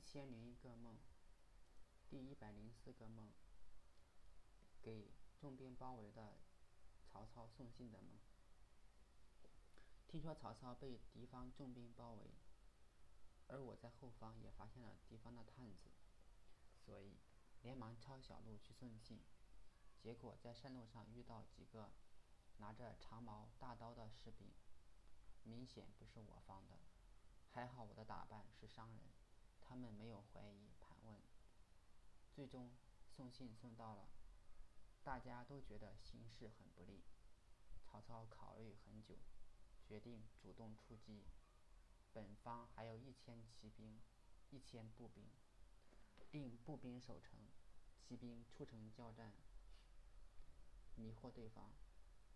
一千零一个梦，第一百零四个梦，给重兵包围的曹操送信的梦。听说曹操被敌方重兵包围，而我在后方也发现了敌方的探子，所以连忙抄小路去送信。结果在山路上遇到几个拿着长矛大刀的士兵，明显不是我方的。还好我的打扮是商人，他们没有怀疑盘问。最终送信送到了，大家都觉得形势很不利。曹操考虑很久，决定主动出击。本方还有一千骑兵，一千步兵，令步兵守城，骑兵出城交战，迷惑对方。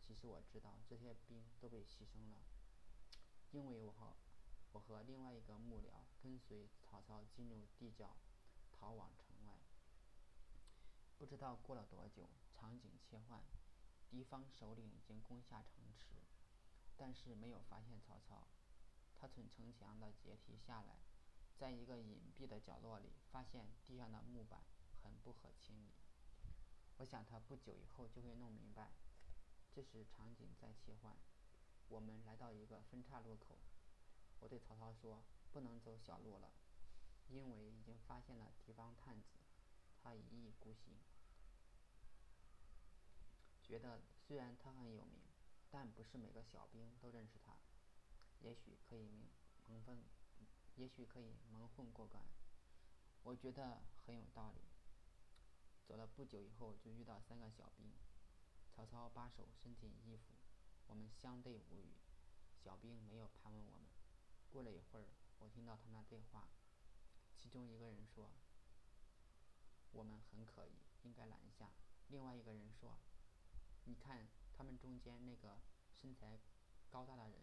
其实我知道这些兵都被牺牲了，我和另外一个幕僚跟随曹操进入地窖，逃往城外。不知道过了多久，场景切换，敌方首领已经攻下城池，但是没有发现曹操。他从城墙的阶梯下来，在一个隐蔽的角落里发现地上的木板很不合情理。我想他不久以后就会弄明白。这时场景再切换，我们来到一个分岔路口。我对曹操说：“不能走小路了，因为已经发现了敌方探子，他一意孤行。觉得虽然他很有名，但不是每个小兵都认识他。也许可以蒙蒙混，也许可以蒙混过关。我觉得很有道理。走了不久以后，就遇到三个小兵。曹操把手伸进衣服，我们相对无语。小兵没有盘问我们。”过了一会儿，我听到他们的对话，其中一个人说：“我们很可疑，应该拦下。”另外一个人说：“你看他们中间那个身材高大的人，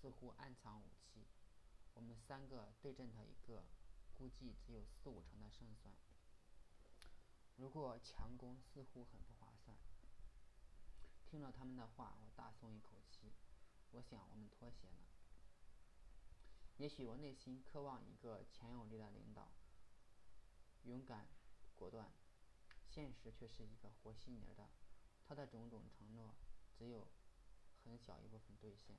似乎暗藏武器。我们三个对阵他一个，估计只有四五成的胜算。如果强攻，似乎很不划算。”听了他们的话，我大松一口气。我想，我们脱险了。也许我内心渴望一个强有力的领导，勇敢、果断，现实却是一个活稀泥的，他的种种承诺只有很小一部分兑现。